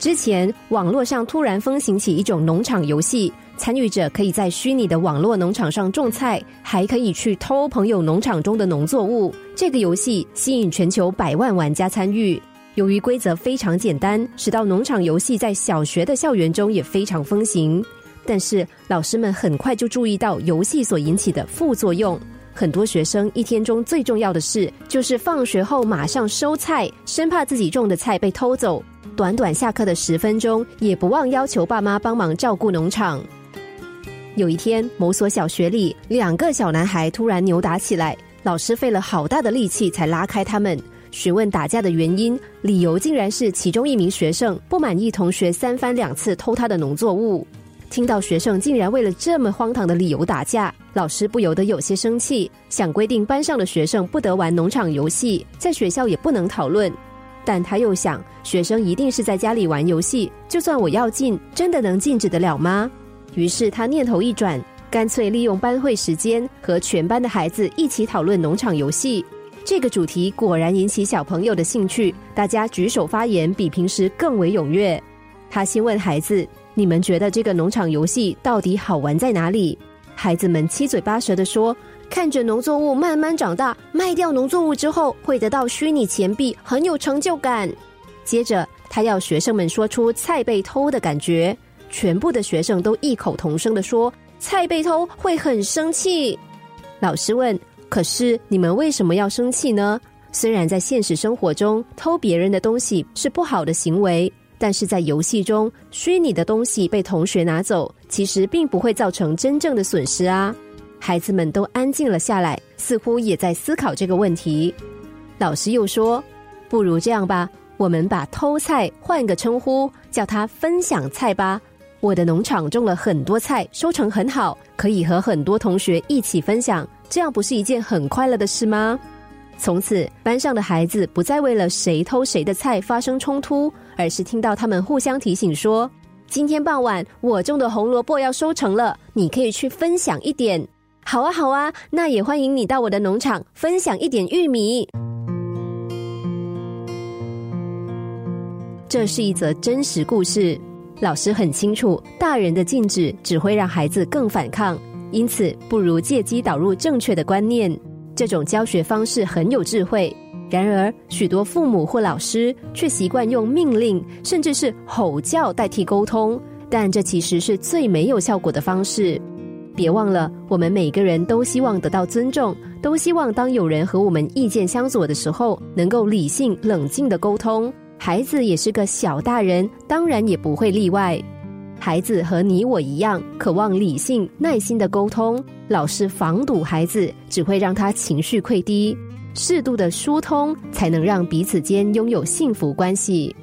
之前网络上突然风行起一种农场游戏，参与者可以在虚拟的网络农场上种菜，还可以去偷朋友农场中的农作物。这个游戏吸引全球百万玩家参与。由于规则非常简单，使到农场游戏在小学的校园中也非常风行。但是老师们很快就注意到游戏所引起的副作用。很多学生一天中最重要的事就是放学后马上收菜，生怕自己种的菜被偷走。短短下课的十分钟，也不忘要求爸妈帮忙照顾农场。有一天，某所小学里，两个小男孩突然扭打起来，老师费了好大的力气才拉开他们。询问打架的原因，理由竟然是其中一名学生不满意同学三番两次偷他的农作物。听到学生竟然为了这么荒唐的理由打架，老师不由得有些生气，想规定班上的学生不得玩农场游戏，在学校也不能讨论。但他又想，学生一定是在家里玩游戏，就算我要禁，真的能禁止得了吗？于是他念头一转，干脆利用班会时间，和全班的孩子一起讨论农场游戏。这个主题果然引起小朋友的兴趣，大家举手发言比平时更为踊跃。他先问孩子：“你们觉得这个农场游戏到底好玩在哪里？”孩子们七嘴八舌的说。看着农作物慢慢长大，卖掉农作物之后会得到虚拟钱币，很有成就感。接着，他要学生们说出菜被偷的感觉。全部的学生都异口同声的说：“菜被偷会很生气。”老师问：“可是你们为什么要生气呢？”虽然在现实生活中偷别人的东西是不好的行为，但是在游戏中，虚拟的东西被同学拿走，其实并不会造成真正的损失啊。孩子们都安静了下来，似乎也在思考这个问题。老师又说：“不如这样吧，我们把偷菜换个称呼，叫它分享菜吧。我的农场种了很多菜，收成很好，可以和很多同学一起分享，这样不是一件很快乐的事吗？”从此，班上的孩子不再为了谁偷谁的菜发生冲突，而是听到他们互相提醒说：“今天傍晚我种的红萝卜要收成了，你可以去分享一点。”好啊，好啊，那也欢迎你到我的农场分享一点玉米。这是一则真实故事。老师很清楚，大人的禁止只会让孩子更反抗，因此不如借机导入正确的观念。这种教学方式很有智慧。然而，许多父母或老师却习惯用命令，甚至是吼叫代替沟通，但这其实是最没有效果的方式。别忘了，我们每个人都希望得到尊重，都希望当有人和我们意见相左的时候，能够理性冷静的沟通。孩子也是个小大人，当然也不会例外。孩子和你我一样，渴望理性、耐心的沟通。老是防堵孩子，只会让他情绪溃堤。适度的疏通，才能让彼此间拥有幸福关系。